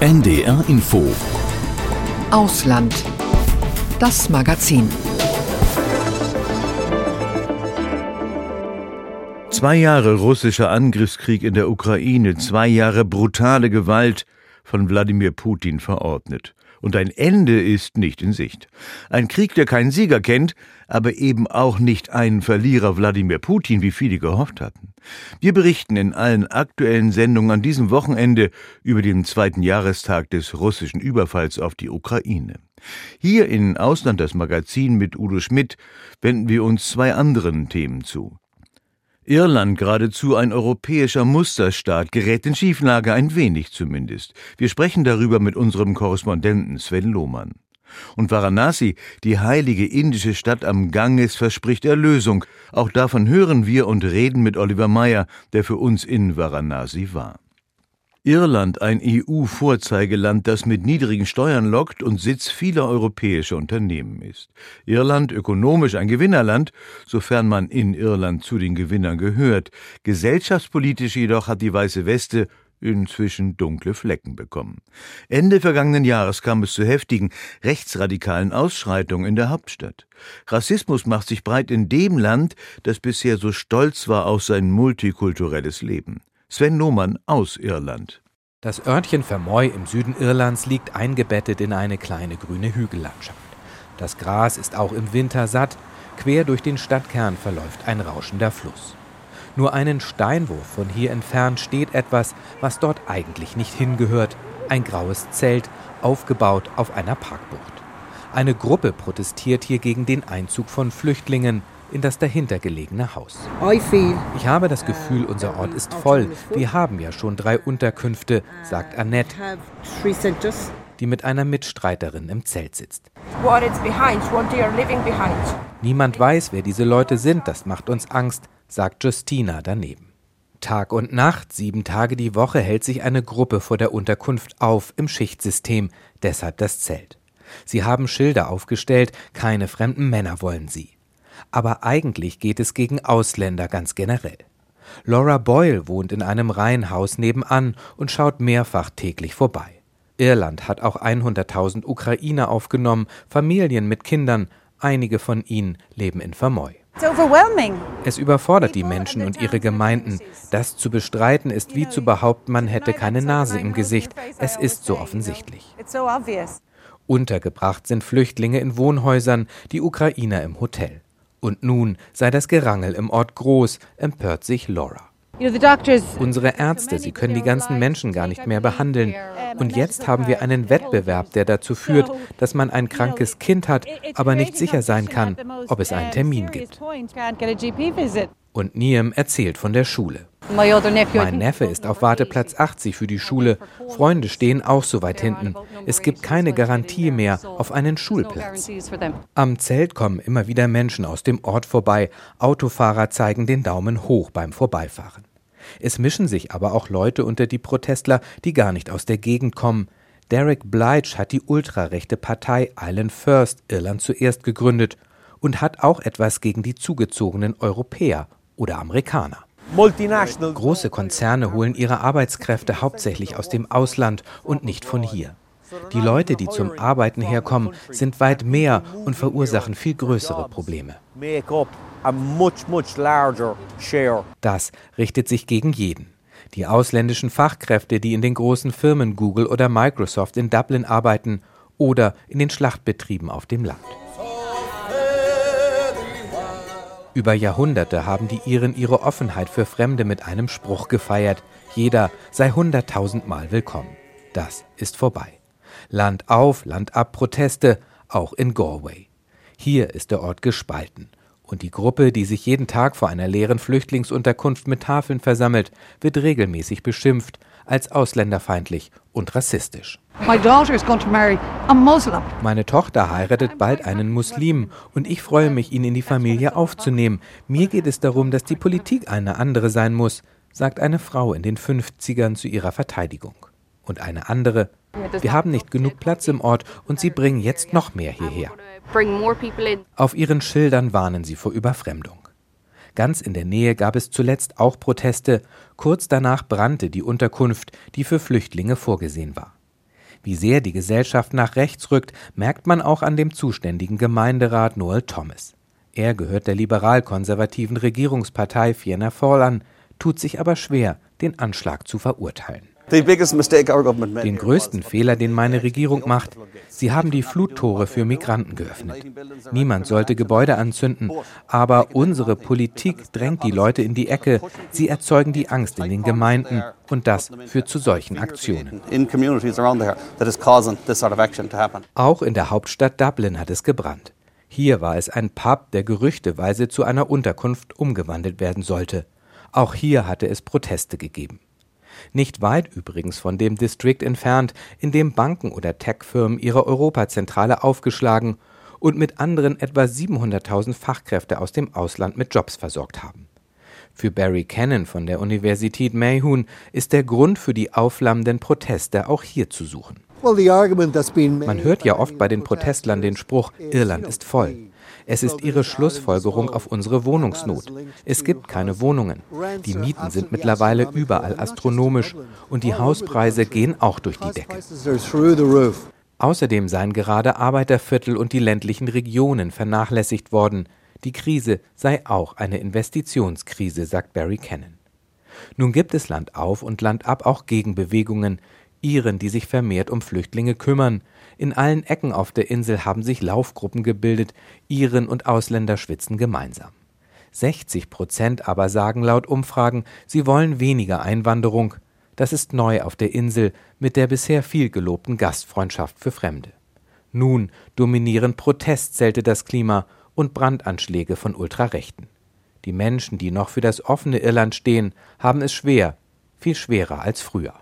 NDR Info Ausland. Das Magazin. Zwei Jahre russischer Angriffskrieg in der Ukraine, zwei Jahre brutale Gewalt von Wladimir Putin verordnet. Und ein Ende ist nicht in Sicht. Ein Krieg, der keinen Sieger kennt, aber eben auch nicht einen Verlierer Wladimir Putin, wie viele gehofft hatten. Wir berichten in allen aktuellen Sendungen an diesem Wochenende über den zweiten Jahrestag des russischen Überfalls auf die Ukraine. Hier in Ausland das Magazin mit Udo Schmidt wenden wir uns zwei anderen Themen zu. Irland, geradezu ein europäischer Musterstaat, gerät in Schieflage, ein wenig zumindest. Wir sprechen darüber mit unserem Korrespondenten Sven Lohmann. Und Varanasi, die heilige indische Stadt am Ganges, verspricht Erlösung. Auch davon hören wir und reden mit Oliver Meyer, der für uns in Varanasi war. Irland, ein EU-Vorzeigeland, das mit niedrigen Steuern lockt und Sitz vieler europäischer Unternehmen ist. Irland ökonomisch ein Gewinnerland, sofern man in Irland zu den Gewinnern gehört. Gesellschaftspolitisch jedoch hat die weiße Weste inzwischen dunkle Flecken bekommen. Ende vergangenen Jahres kam es zu heftigen rechtsradikalen Ausschreitungen in der Hauptstadt. Rassismus macht sich breit in dem Land, das bisher so stolz war auf sein multikulturelles Leben. Sven Lohmann aus Irland. Das Örtchen Fermoy im Süden Irlands liegt eingebettet in eine kleine grüne Hügellandschaft. Das Gras ist auch im Winter satt, quer durch den Stadtkern verläuft ein rauschender Fluss. Nur einen Steinwurf von hier entfernt steht etwas, was dort eigentlich nicht hingehört, ein graues Zelt, aufgebaut auf einer Parkbucht. Eine Gruppe protestiert hier gegen den Einzug von Flüchtlingen, in das dahinter gelegene Haus. Ich habe das Gefühl, unser Ort ist voll. Wir haben ja schon drei Unterkünfte, sagt Annette, die mit einer Mitstreiterin im Zelt sitzt. Niemand weiß, wer diese Leute sind, das macht uns Angst, sagt Justina daneben. Tag und Nacht, sieben Tage die Woche hält sich eine Gruppe vor der Unterkunft auf im Schichtsystem, deshalb das Zelt. Sie haben Schilder aufgestellt, keine fremden Männer wollen sie aber eigentlich geht es gegen Ausländer ganz generell. Laura Boyle wohnt in einem Reihenhaus nebenan und schaut mehrfach täglich vorbei. Irland hat auch 100.000 Ukrainer aufgenommen, Familien mit Kindern, einige von ihnen leben in Vermoy. Es überfordert die Menschen und ihre Gemeinden. Das zu bestreiten ist wie zu behaupten, man hätte keine Nase im Gesicht. Es ist so offensichtlich. Untergebracht sind Flüchtlinge in Wohnhäusern, die Ukrainer im Hotel. Und nun sei das Gerangel im Ort groß, empört sich Laura. Unsere Ärzte, sie können die ganzen Menschen gar nicht mehr behandeln. Und jetzt haben wir einen Wettbewerb, der dazu führt, dass man ein krankes Kind hat, aber nicht sicher sein kann, ob es einen Termin gibt. Und Niem erzählt von der Schule. Mein Neffe ist auf Warteplatz 80 für die Schule. Freunde stehen auch so weit hinten. Es gibt keine Garantie mehr auf einen Schulplatz. Am Zelt kommen immer wieder Menschen aus dem Ort vorbei. Autofahrer zeigen den Daumen hoch beim Vorbeifahren. Es mischen sich aber auch Leute unter die Protestler, die gar nicht aus der Gegend kommen. Derek Blige hat die ultrarechte Partei Island First Irland zuerst gegründet und hat auch etwas gegen die zugezogenen Europäer oder Amerikaner. Große Konzerne holen ihre Arbeitskräfte hauptsächlich aus dem Ausland und nicht von hier. Die Leute, die zum Arbeiten herkommen, sind weit mehr und verursachen viel größere Probleme. Das richtet sich gegen jeden. Die ausländischen Fachkräfte, die in den großen Firmen Google oder Microsoft in Dublin arbeiten oder in den Schlachtbetrieben auf dem Land. Über Jahrhunderte haben die Iren ihre Offenheit für Fremde mit einem Spruch gefeiert. Jeder sei hunderttausendmal willkommen. Das ist vorbei. Land auf, Land ab Proteste, auch in Galway. Hier ist der Ort gespalten. Und die Gruppe, die sich jeden Tag vor einer leeren Flüchtlingsunterkunft mit Tafeln versammelt, wird regelmäßig beschimpft als ausländerfeindlich und rassistisch. Meine Tochter heiratet bald einen Muslim und ich freue mich, ihn in die Familie aufzunehmen. Mir geht es darum, dass die Politik eine andere sein muss, sagt eine Frau in den 50ern zu ihrer Verteidigung. Und eine andere, wir haben nicht genug Platz im Ort und sie bringen jetzt noch mehr hierher. Auf ihren Schildern warnen sie vor Überfremdung. Ganz in der Nähe gab es zuletzt auch Proteste, kurz danach brannte die Unterkunft, die für Flüchtlinge vorgesehen war. Wie sehr die Gesellschaft nach rechts rückt, merkt man auch an dem zuständigen Gemeinderat Noel Thomas. Er gehört der liberal-konservativen Regierungspartei Fianna Fáil an, tut sich aber schwer, den Anschlag zu verurteilen. Den größten Fehler, den meine Regierung macht, sie haben die Fluttore für Migranten geöffnet. Niemand sollte Gebäude anzünden, aber unsere Politik drängt die Leute in die Ecke, sie erzeugen die Angst in den Gemeinden und das führt zu solchen Aktionen. Auch in der Hauptstadt Dublin hat es gebrannt. Hier war es ein Pub, der gerüchteweise zu einer Unterkunft umgewandelt werden sollte. Auch hier hatte es Proteste gegeben. Nicht weit übrigens von dem District entfernt, in dem Banken oder Tech-Firmen ihre Europazentrale aufgeschlagen und mit anderen etwa 700.000 Fachkräfte aus dem Ausland mit Jobs versorgt haben. Für Barry Cannon von der Universität Mayhew ist der Grund für die aufflammenden Proteste auch hier zu suchen. Man hört ja oft bei den Protestlern den Spruch, Irland ist voll. Es ist ihre Schlussfolgerung auf unsere Wohnungsnot. Es gibt keine Wohnungen. Die Mieten sind mittlerweile überall astronomisch und die Hauspreise gehen auch durch die Decke. Außerdem seien gerade Arbeiterviertel und die ländlichen Regionen vernachlässigt worden. Die Krise sei auch eine Investitionskrise, sagt Barry Cannon. Nun gibt es Land auf und Land ab auch Gegenbewegungen, Iren, die sich vermehrt um Flüchtlinge kümmern. In allen Ecken auf der Insel haben sich Laufgruppen gebildet, Iren und Ausländer schwitzen gemeinsam. 60 Prozent aber sagen laut Umfragen, sie wollen weniger Einwanderung. Das ist neu auf der Insel mit der bisher viel gelobten Gastfreundschaft für Fremde. Nun dominieren Protestzelte das Klima und Brandanschläge von Ultrarechten. Die Menschen, die noch für das offene Irland stehen, haben es schwer, viel schwerer als früher.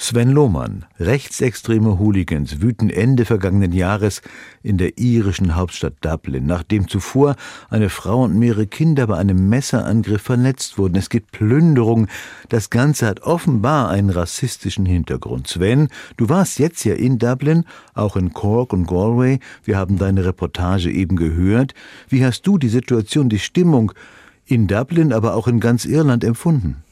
Sven Lohmann, rechtsextreme Hooligans wüten Ende vergangenen Jahres in der irischen Hauptstadt Dublin, nachdem zuvor eine Frau und mehrere Kinder bei einem Messerangriff verletzt wurden. Es gibt Plünderung. Das Ganze hat offenbar einen rassistischen Hintergrund. Sven, du warst jetzt ja in Dublin, auch in Cork und Galway. Wir haben deine Reportage eben gehört. Wie hast du die Situation, die Stimmung in Dublin, aber auch in ganz Irland empfunden?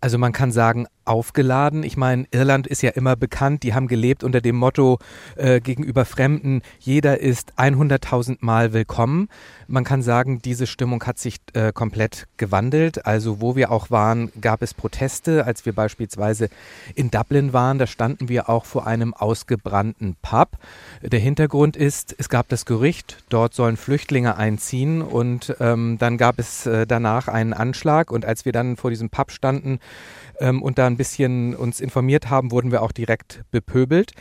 Also man kann sagen, aufgeladen. Ich meine, Irland ist ja immer bekannt, die haben gelebt unter dem Motto äh, gegenüber Fremden, jeder ist 100.000 Mal willkommen. Man kann sagen, diese Stimmung hat sich äh, komplett gewandelt. Also wo wir auch waren, gab es Proteste. Als wir beispielsweise in Dublin waren, da standen wir auch vor einem ausgebrannten Pub. Der Hintergrund ist, es gab das Gerücht, dort sollen Flüchtlinge einziehen und ähm, dann gab es äh, danach einen Anschlag und als wir dann vor diesem Pub standen, ähm, und da ein bisschen uns informiert haben, wurden wir auch direkt bepöbelt.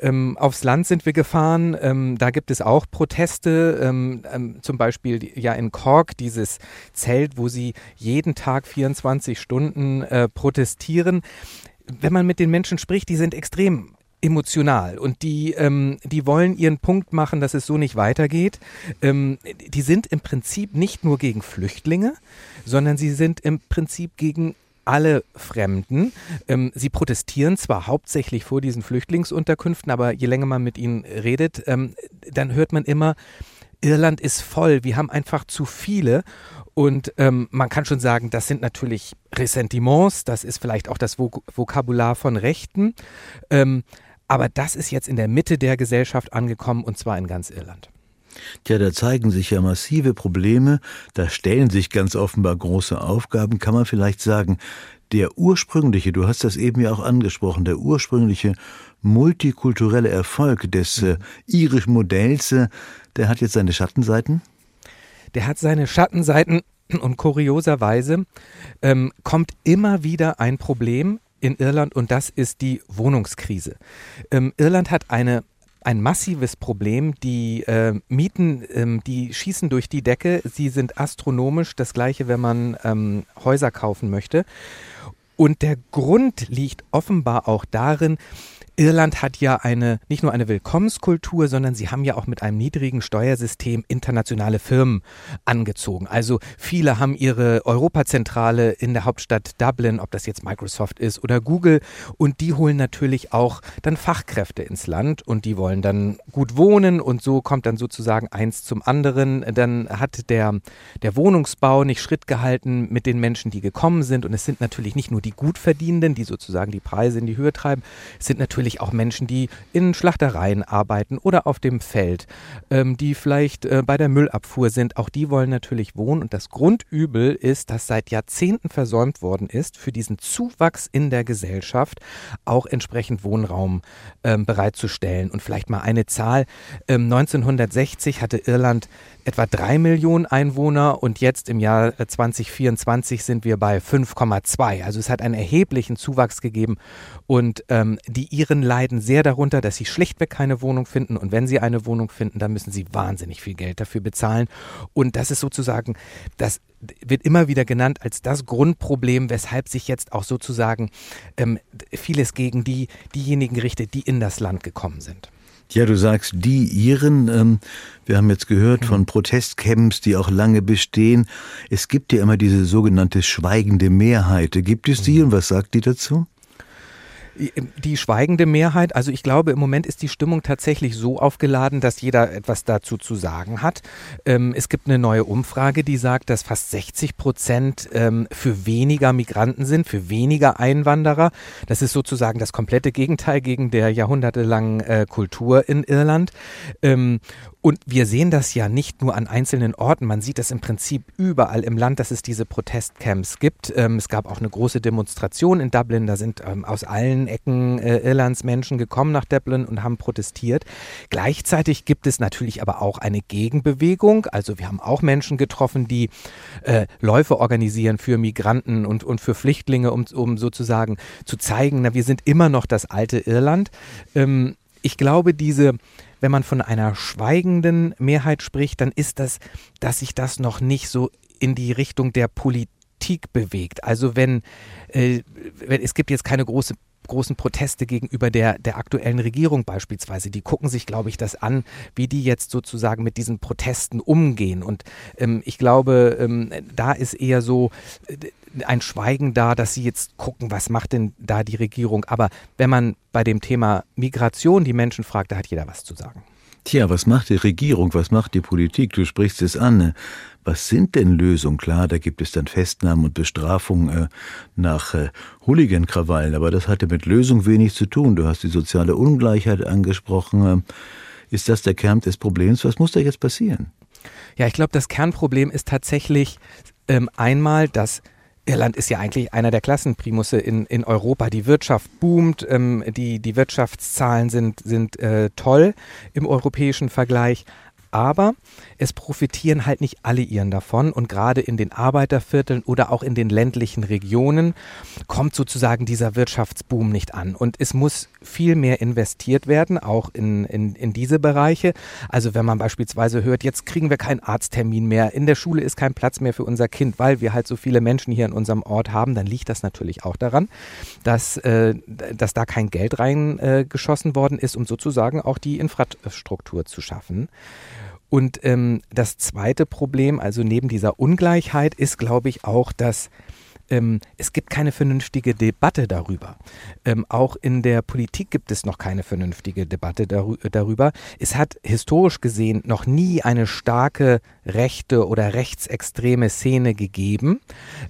Ähm, aufs Land sind wir gefahren, ähm, da gibt es auch Proteste, ähm, ähm zum Beispiel ja in Cork dieses Zelt, wo sie jeden Tag 24 Stunden äh, protestieren. Wenn man mit den Menschen spricht, die sind extrem emotional und die, ähm, die wollen ihren Punkt machen, dass es so nicht weitergeht. Ähm, die sind im Prinzip nicht nur gegen Flüchtlinge, sondern sie sind im Prinzip gegen alle Fremden. Ähm, sie protestieren zwar hauptsächlich vor diesen Flüchtlingsunterkünften, aber je länger man mit ihnen redet, ähm, dann hört man immer, Irland ist voll, wir haben einfach zu viele. Und ähm, man kann schon sagen, das sind natürlich Ressentiments, das ist vielleicht auch das Vok Vokabular von Rechten. Ähm, aber das ist jetzt in der Mitte der Gesellschaft angekommen und zwar in ganz Irland. Tja, da zeigen sich ja massive Probleme, da stellen sich ganz offenbar große Aufgaben, kann man vielleicht sagen, der ursprüngliche, du hast das eben ja auch angesprochen, der ursprüngliche multikulturelle Erfolg des äh, irischen Modells, äh, der hat jetzt seine Schattenseiten? Der hat seine Schattenseiten und kurioserweise ähm, kommt immer wieder ein Problem in Irland und das ist die Wohnungskrise. Ähm, Irland hat eine ein massives Problem. Die äh, Mieten, ähm, die schießen durch die Decke. Sie sind astronomisch. Das gleiche, wenn man ähm, Häuser kaufen möchte. Und der Grund liegt offenbar auch darin, Irland hat ja eine, nicht nur eine Willkommenskultur, sondern sie haben ja auch mit einem niedrigen Steuersystem internationale Firmen angezogen. Also viele haben ihre Europazentrale in der Hauptstadt Dublin, ob das jetzt Microsoft ist oder Google, und die holen natürlich auch dann Fachkräfte ins Land und die wollen dann gut wohnen und so kommt dann sozusagen eins zum anderen. Dann hat der, der Wohnungsbau nicht Schritt gehalten mit den Menschen, die gekommen sind und es sind natürlich nicht nur die Gutverdienenden, die sozusagen die Preise in die Höhe treiben, es sind natürlich natürlich auch Menschen, die in Schlachtereien arbeiten oder auf dem Feld, ähm, die vielleicht äh, bei der Müllabfuhr sind. Auch die wollen natürlich wohnen. Und das Grundübel ist, dass seit Jahrzehnten versäumt worden ist, für diesen Zuwachs in der Gesellschaft auch entsprechend Wohnraum ähm, bereitzustellen. Und vielleicht mal eine Zahl. 1960 ähm, hatte Irland etwa drei Millionen Einwohner und jetzt im Jahr 2024 sind wir bei 5,2. Also es hat einen erheblichen Zuwachs gegeben und ähm, die Iren leiden sehr darunter, dass sie schlichtweg keine Wohnung finden und wenn sie eine Wohnung finden, dann müssen sie wahnsinnig viel Geld dafür bezahlen und das ist sozusagen, das wird immer wieder genannt als das Grundproblem, weshalb sich jetzt auch sozusagen ähm, vieles gegen die, diejenigen richtet, die in das Land gekommen sind. Ja, du sagst die Iren. Ähm, wir haben jetzt gehört von mhm. Protestcamps, die auch lange bestehen. Es gibt ja immer diese sogenannte schweigende Mehrheit. Gibt es die mhm. und was sagt die dazu? Die schweigende Mehrheit, also ich glaube, im Moment ist die Stimmung tatsächlich so aufgeladen, dass jeder etwas dazu zu sagen hat. Ähm, es gibt eine neue Umfrage, die sagt, dass fast 60 Prozent ähm, für weniger Migranten sind, für weniger Einwanderer. Das ist sozusagen das komplette Gegenteil gegen der jahrhundertelangen äh, Kultur in Irland. Ähm, und wir sehen das ja nicht nur an einzelnen Orten, man sieht das im Prinzip überall im Land, dass es diese Protestcamps gibt. Ähm, es gab auch eine große Demonstration in Dublin, da sind ähm, aus allen Ecken äh, Irlands Menschen gekommen nach Dublin und haben protestiert. Gleichzeitig gibt es natürlich aber auch eine Gegenbewegung. Also wir haben auch Menschen getroffen, die äh, Läufe organisieren für Migranten und, und für Flüchtlinge, um, um sozusagen zu zeigen, na, wir sind immer noch das alte Irland. Ähm, ich glaube, diese wenn man von einer schweigenden Mehrheit spricht, dann ist das, dass sich das noch nicht so in die Richtung der Politik bewegt. Also wenn, äh, wenn es gibt jetzt keine große großen Proteste gegenüber der, der aktuellen Regierung beispielsweise. Die gucken sich, glaube ich, das an, wie die jetzt sozusagen mit diesen Protesten umgehen. Und ähm, ich glaube, ähm, da ist eher so äh, ein Schweigen da, dass sie jetzt gucken, was macht denn da die Regierung. Aber wenn man bei dem Thema Migration die Menschen fragt, da hat jeder was zu sagen. Tja, was macht die Regierung, was macht die Politik? Du sprichst es an. Was sind denn Lösungen? Klar, da gibt es dann Festnahmen und Bestrafungen äh, nach äh, Hooligan-Krawallen, aber das hatte mit Lösung wenig zu tun. Du hast die soziale Ungleichheit angesprochen. Ist das der Kern des Problems? Was muss da jetzt passieren? Ja, ich glaube, das Kernproblem ist tatsächlich ähm, einmal, dass Irland ist ja eigentlich einer der Klassenprimusse in, in Europa. Die Wirtschaft boomt, ähm, die, die Wirtschaftszahlen sind, sind äh, toll im europäischen Vergleich aber es profitieren halt nicht alle Iren davon und gerade in den Arbeitervierteln oder auch in den ländlichen Regionen kommt sozusagen dieser Wirtschaftsboom nicht an und es muss viel mehr investiert werden, auch in, in, in diese Bereiche. Also wenn man beispielsweise hört, jetzt kriegen wir keinen Arzttermin mehr, in der Schule ist kein Platz mehr für unser Kind, weil wir halt so viele Menschen hier in unserem Ort haben, dann liegt das natürlich auch daran, dass, äh, dass da kein Geld reingeschossen äh, worden ist, um sozusagen auch die Infrastruktur zu schaffen. Und ähm, das zweite Problem, also neben dieser Ungleichheit, ist, glaube ich, auch, dass ähm, es gibt keine vernünftige Debatte darüber. Ähm, auch in der Politik gibt es noch keine vernünftige Debatte darüber. Es hat historisch gesehen noch nie eine starke rechte oder rechtsextreme Szene gegeben,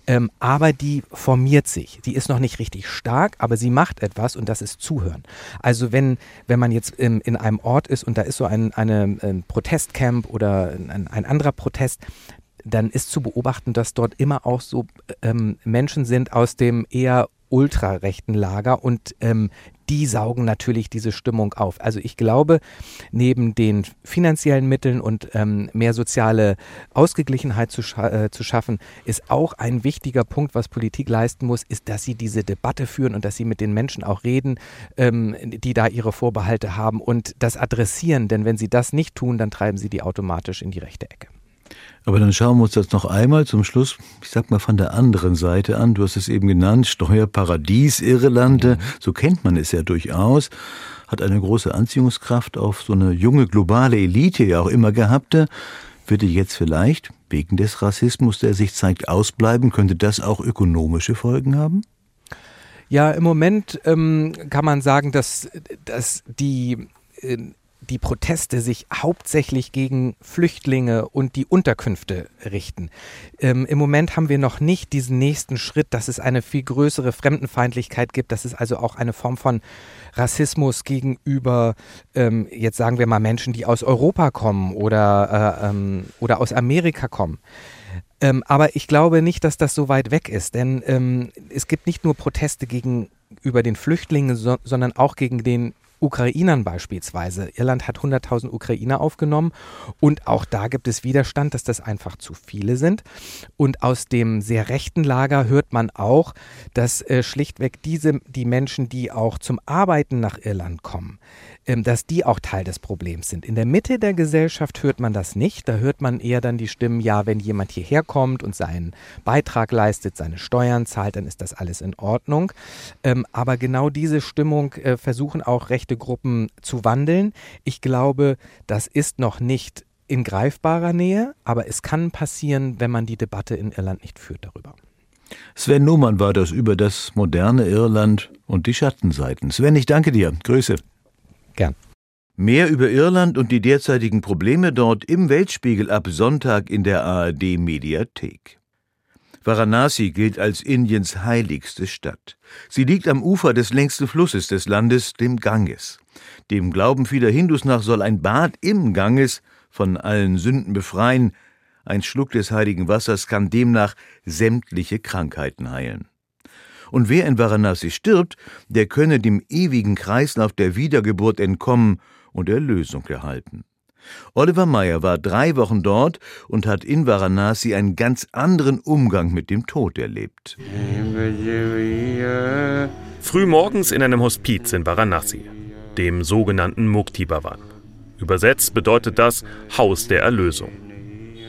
ähm, aber die formiert sich. Die ist noch nicht richtig stark, aber sie macht etwas und das ist Zuhören. Also wenn, wenn man jetzt in, in einem Ort ist und da ist so ein, eine, ein Protestcamp oder ein, ein anderer Protest, dann ist zu beobachten, dass dort immer auch so ähm, Menschen sind aus dem eher ultrarechten Lager und ähm, die saugen natürlich diese Stimmung auf. Also ich glaube, neben den finanziellen Mitteln und ähm, mehr soziale Ausgeglichenheit zu, scha äh, zu schaffen, ist auch ein wichtiger Punkt, was Politik leisten muss, ist, dass sie diese Debatte führen und dass sie mit den Menschen auch reden, ähm, die da ihre Vorbehalte haben und das adressieren. Denn wenn sie das nicht tun, dann treiben sie die automatisch in die rechte Ecke. Aber dann schauen wir uns das noch einmal zum Schluss, ich sag mal von der anderen Seite an. Du hast es eben genannt, Steuerparadies Irland, mhm. so kennt man es ja durchaus, hat eine große Anziehungskraft auf so eine junge globale Elite ja auch immer gehabt. Würde jetzt vielleicht wegen des Rassismus, der sich zeigt, ausbleiben, könnte das auch ökonomische Folgen haben? Ja, im Moment ähm, kann man sagen, dass, dass die äh, die Proteste sich hauptsächlich gegen Flüchtlinge und die Unterkünfte richten. Ähm, Im Moment haben wir noch nicht diesen nächsten Schritt, dass es eine viel größere Fremdenfeindlichkeit gibt, dass es also auch eine Form von Rassismus gegenüber, ähm, jetzt sagen wir mal, Menschen, die aus Europa kommen oder, äh, ähm, oder aus Amerika kommen. Ähm, aber ich glaube nicht, dass das so weit weg ist, denn ähm, es gibt nicht nur Proteste gegenüber den Flüchtlingen, so, sondern auch gegen den Ukrainern beispielsweise. Irland hat 100.000 Ukrainer aufgenommen und auch da gibt es Widerstand, dass das einfach zu viele sind. Und aus dem sehr rechten Lager hört man auch, dass äh, schlichtweg diese, die Menschen, die auch zum Arbeiten nach Irland kommen, dass die auch Teil des Problems sind. In der Mitte der Gesellschaft hört man das nicht. Da hört man eher dann die Stimmen, ja, wenn jemand hierher kommt und seinen Beitrag leistet, seine Steuern zahlt, dann ist das alles in Ordnung. Ähm, aber genau diese Stimmung äh, versuchen auch rechte Gruppen zu wandeln. Ich glaube, das ist noch nicht in greifbarer Nähe, aber es kann passieren, wenn man die Debatte in Irland nicht führt darüber. Sven Nuhmann war das über das moderne Irland und die Schattenseiten. Sven, ich danke dir. Grüße. Gern. Mehr über Irland und die derzeitigen Probleme dort im Weltspiegel ab Sonntag in der ARD Mediathek. Varanasi gilt als Indiens heiligste Stadt. Sie liegt am Ufer des längsten Flusses des Landes, dem Ganges. Dem Glauben vieler Hindus nach soll ein Bad im Ganges von allen Sünden befreien. Ein Schluck des heiligen Wassers kann demnach sämtliche Krankheiten heilen. Und wer in Varanasi stirbt, der könne dem ewigen Kreislauf der Wiedergeburt entkommen und Erlösung erhalten. Oliver Meyer war drei Wochen dort und hat in Varanasi einen ganz anderen Umgang mit dem Tod erlebt. Frühmorgens in einem Hospiz in Varanasi, dem sogenannten Mukti Bhavan. Übersetzt bedeutet das Haus der Erlösung.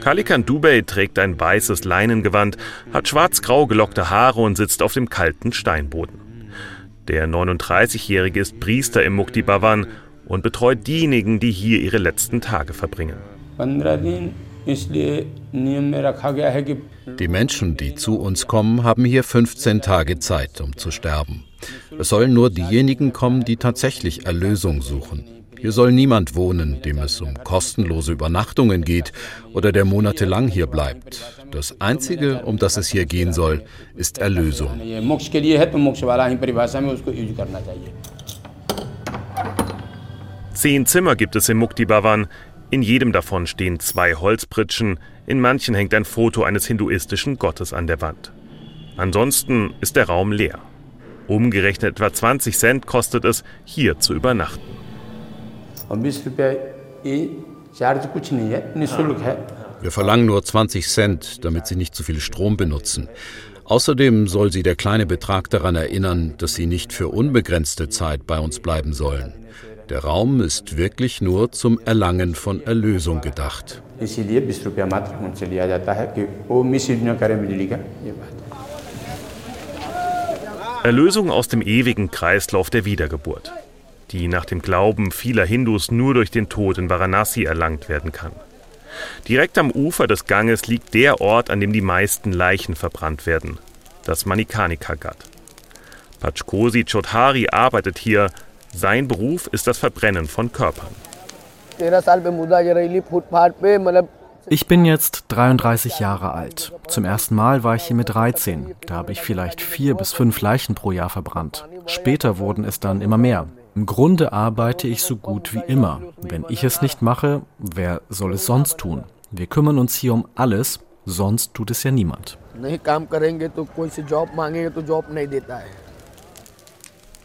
Kalikan Dubey trägt ein weißes Leinengewand, hat schwarz-grau gelockte Haare und sitzt auf dem kalten Steinboden. Der 39-Jährige ist Priester im Mukti Bhavan und betreut diejenigen, die hier ihre letzten Tage verbringen. Die Menschen, die zu uns kommen, haben hier 15 Tage Zeit, um zu sterben. Es sollen nur diejenigen kommen, die tatsächlich Erlösung suchen. Hier soll niemand wohnen, dem es um kostenlose Übernachtungen geht oder der monatelang hier bleibt. Das Einzige, um das es hier gehen soll, ist Erlösung. Zehn Zimmer gibt es im Mukti Bhavan. In jedem davon stehen zwei Holzpritschen, in manchen hängt ein Foto eines hinduistischen Gottes an der Wand. Ansonsten ist der Raum leer. Umgerechnet etwa 20 Cent kostet es, hier zu übernachten. Wir verlangen nur 20 Cent, damit Sie nicht zu viel Strom benutzen. Außerdem soll Sie der kleine Betrag daran erinnern, dass Sie nicht für unbegrenzte Zeit bei uns bleiben sollen. Der Raum ist wirklich nur zum Erlangen von Erlösung gedacht. Erlösung aus dem ewigen Kreislauf der Wiedergeburt die nach dem Glauben vieler Hindus nur durch den Tod in Varanasi erlangt werden kann. Direkt am Ufer des Ganges liegt der Ort, an dem die meisten Leichen verbrannt werden, das Manikanika Ghat. Pachkosi Chodhari arbeitet hier. Sein Beruf ist das Verbrennen von Körpern. Ich bin jetzt 33 Jahre alt. Zum ersten Mal war ich hier mit 13. Da habe ich vielleicht vier bis fünf Leichen pro Jahr verbrannt. Später wurden es dann immer mehr. Im Grunde arbeite ich so gut wie immer. Wenn ich es nicht mache, wer soll es sonst tun? Wir kümmern uns hier um alles, sonst tut es ja niemand.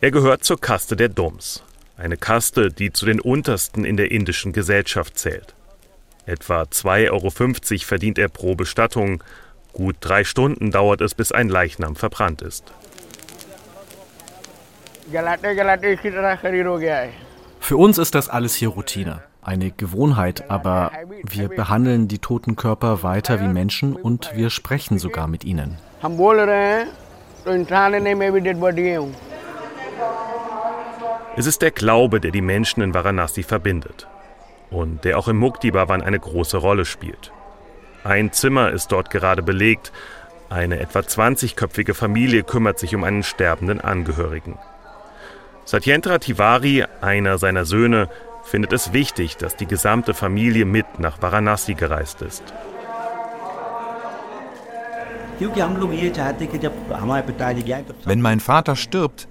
Er gehört zur Kaste der Doms, eine Kaste, die zu den untersten in der indischen Gesellschaft zählt. Etwa 2,50 Euro verdient er pro Bestattung. Gut drei Stunden dauert es, bis ein Leichnam verbrannt ist. Für uns ist das alles hier Routine, eine Gewohnheit, aber wir behandeln die toten Körper weiter wie Menschen und wir sprechen sogar mit ihnen. Es ist der Glaube, der die Menschen in Varanasi verbindet und der auch im Mukti Bhavan eine große Rolle spielt. Ein Zimmer ist dort gerade belegt. Eine etwa 20-köpfige Familie kümmert sich um einen sterbenden Angehörigen. Satyendra Tiwari, einer seiner Söhne, findet es wichtig, dass die gesamte Familie mit nach Varanasi gereist ist. Wenn mein Vater stirbt,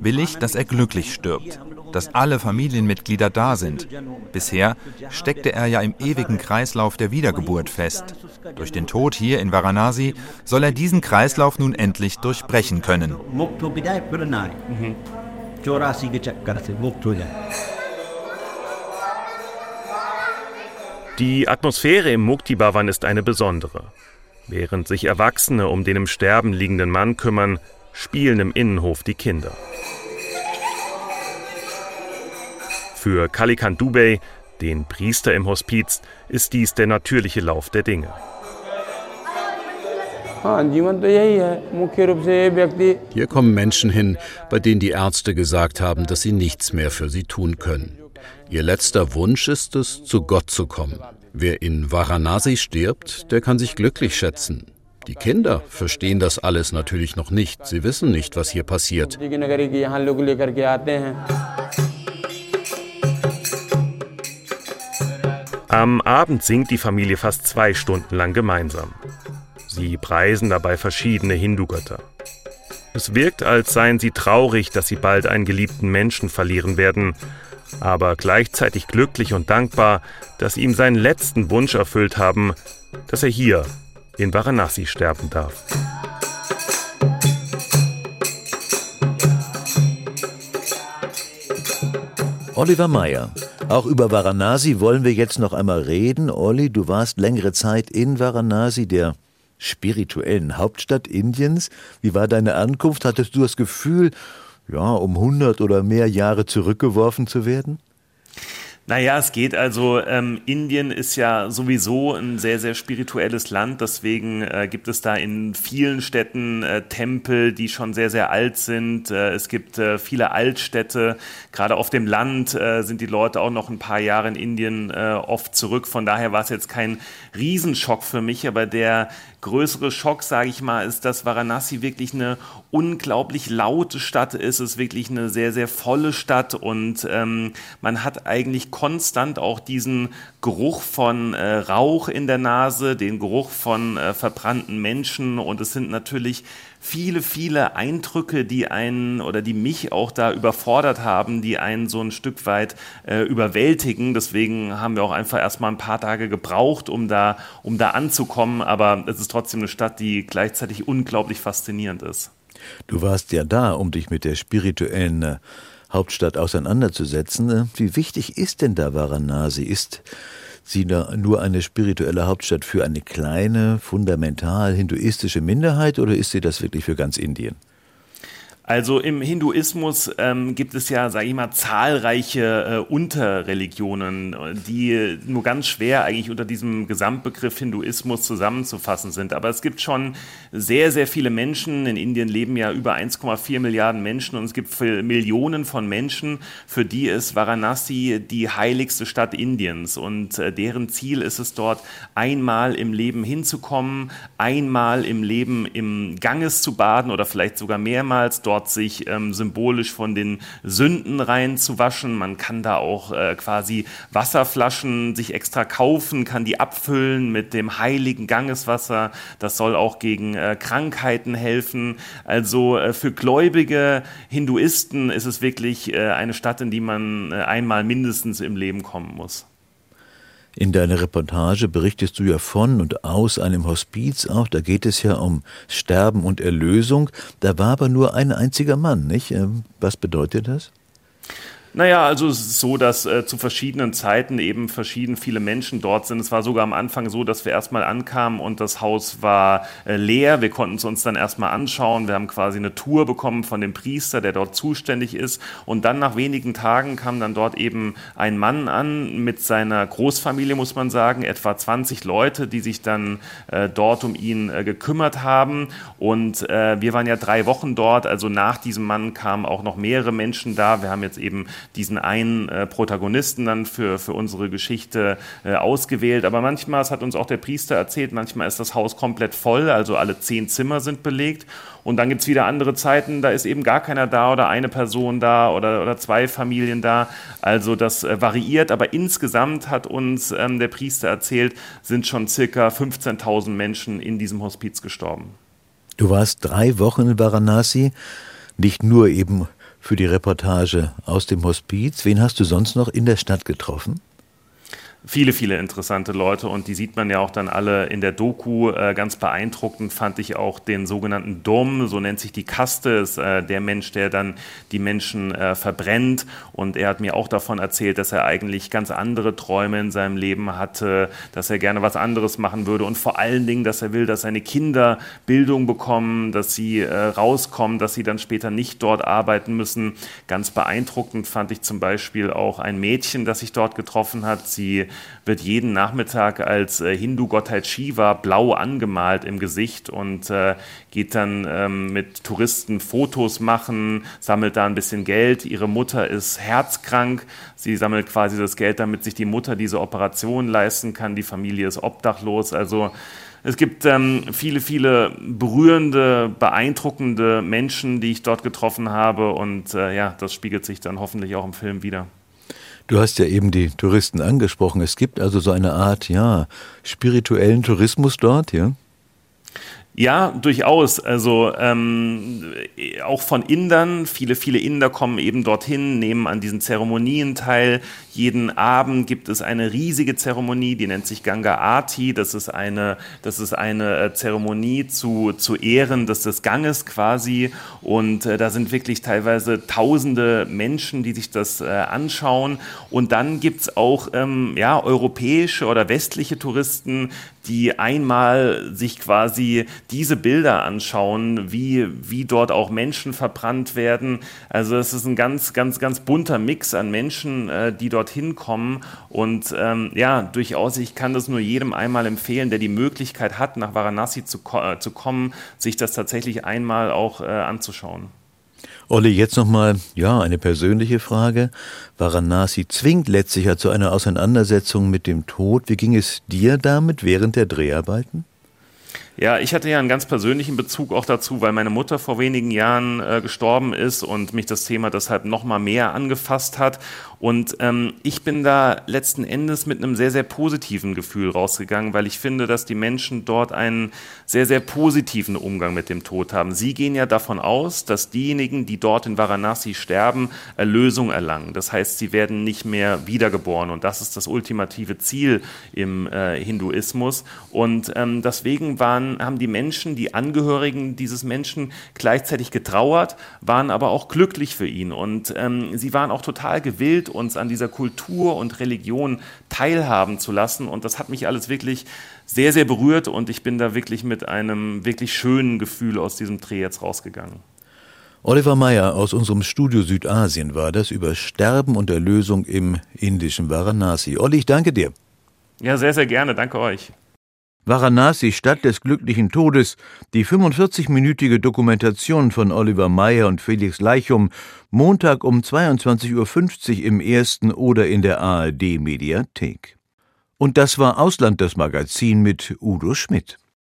will ich, dass er glücklich stirbt, dass alle Familienmitglieder da sind. Bisher steckte er ja im ewigen Kreislauf der Wiedergeburt fest. Durch den Tod hier in Varanasi soll er diesen Kreislauf nun endlich durchbrechen können. Die Atmosphäre im Mukti Bhavan ist eine besondere. Während sich Erwachsene um den im Sterben liegenden Mann kümmern, spielen im Innenhof die Kinder. Für Kalikant Dubey, den Priester im Hospiz, ist dies der natürliche Lauf der Dinge. Hier kommen Menschen hin, bei denen die Ärzte gesagt haben, dass sie nichts mehr für sie tun können. Ihr letzter Wunsch ist es, zu Gott zu kommen. Wer in Varanasi stirbt, der kann sich glücklich schätzen. Die Kinder verstehen das alles natürlich noch nicht. Sie wissen nicht, was hier passiert. Am Abend singt die Familie fast zwei Stunden lang gemeinsam. Sie preisen dabei verschiedene Hindu-Götter. Es wirkt, als seien sie traurig, dass sie bald einen geliebten Menschen verlieren werden, aber gleichzeitig glücklich und dankbar, dass sie ihm seinen letzten Wunsch erfüllt haben, dass er hier in Varanasi sterben darf. Oliver Meyer. Auch über Varanasi wollen wir jetzt noch einmal reden. Olli, du warst längere Zeit in Varanasi, der spirituellen Hauptstadt Indiens. Wie war deine Ankunft? Hattest du das Gefühl, ja, um 100 oder mehr Jahre zurückgeworfen zu werden? Naja, es geht also, ähm, Indien ist ja sowieso ein sehr, sehr spirituelles Land, deswegen äh, gibt es da in vielen Städten äh, Tempel, die schon sehr, sehr alt sind. Äh, es gibt äh, viele Altstädte, gerade auf dem Land äh, sind die Leute auch noch ein paar Jahre in Indien äh, oft zurück. Von daher war es jetzt kein Riesenschock für mich, aber der größere Schock, sage ich mal, ist, dass Varanasi wirklich eine unglaublich laute Stadt ist. Es ist wirklich eine sehr, sehr volle Stadt und ähm, man hat eigentlich konstant auch diesen Geruch von äh, Rauch in der Nase, den Geruch von äh, verbrannten Menschen und es sind natürlich viele, viele Eindrücke, die einen oder die mich auch da überfordert haben, die einen so ein Stück weit äh, überwältigen. Deswegen haben wir auch einfach erstmal ein paar Tage gebraucht, um da, um da anzukommen. Aber es ist trotzdem eine Stadt, die gleichzeitig unglaublich faszinierend ist. Du warst ja da, um dich mit der spirituellen äh, Hauptstadt auseinanderzusetzen. Äh, wie wichtig ist denn da Varanasi? Ist sie nur eine spirituelle Hauptstadt für eine kleine, fundamental hinduistische Minderheit oder ist sie das wirklich für ganz Indien? Also im Hinduismus ähm, gibt es ja, sage ich mal, zahlreiche äh, Unterreligionen, die nur ganz schwer eigentlich unter diesem Gesamtbegriff Hinduismus zusammenzufassen sind. Aber es gibt schon sehr, sehr viele Menschen. In Indien leben ja über 1,4 Milliarden Menschen und es gibt Millionen von Menschen, für die ist Varanasi die heiligste Stadt Indiens. Und äh, deren Ziel ist es dort, einmal im Leben hinzukommen, einmal im Leben im Ganges zu baden oder vielleicht sogar mehrmals dort dort sich ähm, symbolisch von den Sünden reinzuwaschen. Man kann da auch äh, quasi Wasserflaschen sich extra kaufen, kann die abfüllen mit dem heiligen Gangeswasser. Das soll auch gegen äh, Krankheiten helfen. Also äh, für gläubige Hinduisten ist es wirklich äh, eine Stadt, in die man äh, einmal mindestens im Leben kommen muss. In deiner Reportage berichtest du ja von und aus einem Hospiz auch, da geht es ja um Sterben und Erlösung. Da war aber nur ein einziger Mann, nicht? Ähm, was bedeutet das? Naja, also es ist so, dass äh, zu verschiedenen Zeiten eben verschieden viele Menschen dort sind. Es war sogar am Anfang so, dass wir erstmal ankamen und das Haus war äh, leer. Wir konnten es uns dann erstmal anschauen. Wir haben quasi eine Tour bekommen von dem Priester, der dort zuständig ist. Und dann nach wenigen Tagen kam dann dort eben ein Mann an mit seiner Großfamilie, muss man sagen, etwa 20 Leute, die sich dann äh, dort um ihn äh, gekümmert haben. Und äh, wir waren ja drei Wochen dort. Also nach diesem Mann kamen auch noch mehrere Menschen da. Wir haben jetzt eben diesen einen äh, Protagonisten dann für, für unsere Geschichte äh, ausgewählt. Aber manchmal, das hat uns auch der Priester erzählt, manchmal ist das Haus komplett voll, also alle zehn Zimmer sind belegt. Und dann gibt es wieder andere Zeiten, da ist eben gar keiner da oder eine Person da oder, oder zwei Familien da. Also das äh, variiert, aber insgesamt hat uns ähm, der Priester erzählt, sind schon circa 15.000 Menschen in diesem Hospiz gestorben. Du warst drei Wochen in Varanasi, nicht nur eben für die Reportage aus dem Hospiz. Wen hast du sonst noch in der Stadt getroffen? Viele, viele interessante Leute und die sieht man ja auch dann alle in der Doku. Äh, ganz beeindruckend fand ich auch den sogenannten Dom, so nennt sich die Kaste, ist äh, der Mensch, der dann die Menschen äh, verbrennt. Und er hat mir auch davon erzählt, dass er eigentlich ganz andere Träume in seinem Leben hatte, dass er gerne was anderes machen würde und vor allen Dingen, dass er will, dass seine Kinder Bildung bekommen, dass sie äh, rauskommen, dass sie dann später nicht dort arbeiten müssen. Ganz beeindruckend fand ich zum Beispiel auch ein Mädchen, das sich dort getroffen hat. Sie wird jeden Nachmittag als äh, Hindu-Gottheit Shiva blau angemalt im Gesicht und äh, geht dann ähm, mit Touristen Fotos machen, sammelt da ein bisschen Geld. Ihre Mutter ist herzkrank. Sie sammelt quasi das Geld, damit sich die Mutter diese Operation leisten kann. Die Familie ist obdachlos. Also es gibt ähm, viele, viele berührende, beeindruckende Menschen, die ich dort getroffen habe. Und äh, ja, das spiegelt sich dann hoffentlich auch im Film wieder. Du hast ja eben die Touristen angesprochen. Es gibt also so eine Art, ja, spirituellen Tourismus dort, ja? Ja, durchaus. Also ähm, auch von Indern. Viele, viele Inder kommen eben dorthin, nehmen an diesen Zeremonien teil. Jeden Abend gibt es eine riesige Zeremonie, die nennt sich Ganga Aarti. Das ist eine, das ist eine äh, Zeremonie zu, zu Ehren des, des Ganges quasi. Und äh, da sind wirklich teilweise tausende Menschen, die sich das äh, anschauen. Und dann gibt's auch ähm, ja, europäische oder westliche Touristen, die einmal sich quasi diese Bilder anschauen, wie, wie dort auch Menschen verbrannt werden. Also es ist ein ganz, ganz, ganz bunter Mix an Menschen, äh, die dorthin kommen. Und ähm, ja, durchaus, ich kann das nur jedem einmal empfehlen, der die Möglichkeit hat, nach Varanasi zu, äh, zu kommen, sich das tatsächlich einmal auch äh, anzuschauen. Olli, jetzt nochmal, ja, eine persönliche Frage. Varanasi zwingt letztlich ja zu einer Auseinandersetzung mit dem Tod. Wie ging es dir damit während der Dreharbeiten? Ja, ich hatte ja einen ganz persönlichen Bezug auch dazu, weil meine Mutter vor wenigen Jahren äh, gestorben ist und mich das Thema deshalb noch mal mehr angefasst hat. Und ähm, ich bin da letzten Endes mit einem sehr, sehr positiven Gefühl rausgegangen, weil ich finde, dass die Menschen dort einen sehr, sehr positiven Umgang mit dem Tod haben. Sie gehen ja davon aus, dass diejenigen, die dort in Varanasi sterben, Erlösung erlangen. Das heißt, sie werden nicht mehr wiedergeboren. Und das ist das ultimative Ziel im äh, Hinduismus. Und ähm, deswegen waren, haben die Menschen, die Angehörigen dieses Menschen gleichzeitig getrauert, waren aber auch glücklich für ihn. Und ähm, sie waren auch total gewillt, uns an dieser Kultur und Religion teilhaben zu lassen. Und das hat mich alles wirklich sehr, sehr berührt und ich bin da wirklich mit einem wirklich schönen Gefühl aus diesem Dreh jetzt rausgegangen. Oliver Meyer aus unserem Studio Südasien war das über Sterben und Erlösung im indischen Varanasi. Olli, ich danke dir. Ja, sehr, sehr gerne. Danke euch. Varanasi, Stadt des glücklichen Todes, die 45-minütige Dokumentation von Oliver Meyer und Felix Leichum, Montag um 22.50 Uhr im ersten oder in der ARD Mediathek. Und das war Ausland das Magazin mit Udo Schmidt.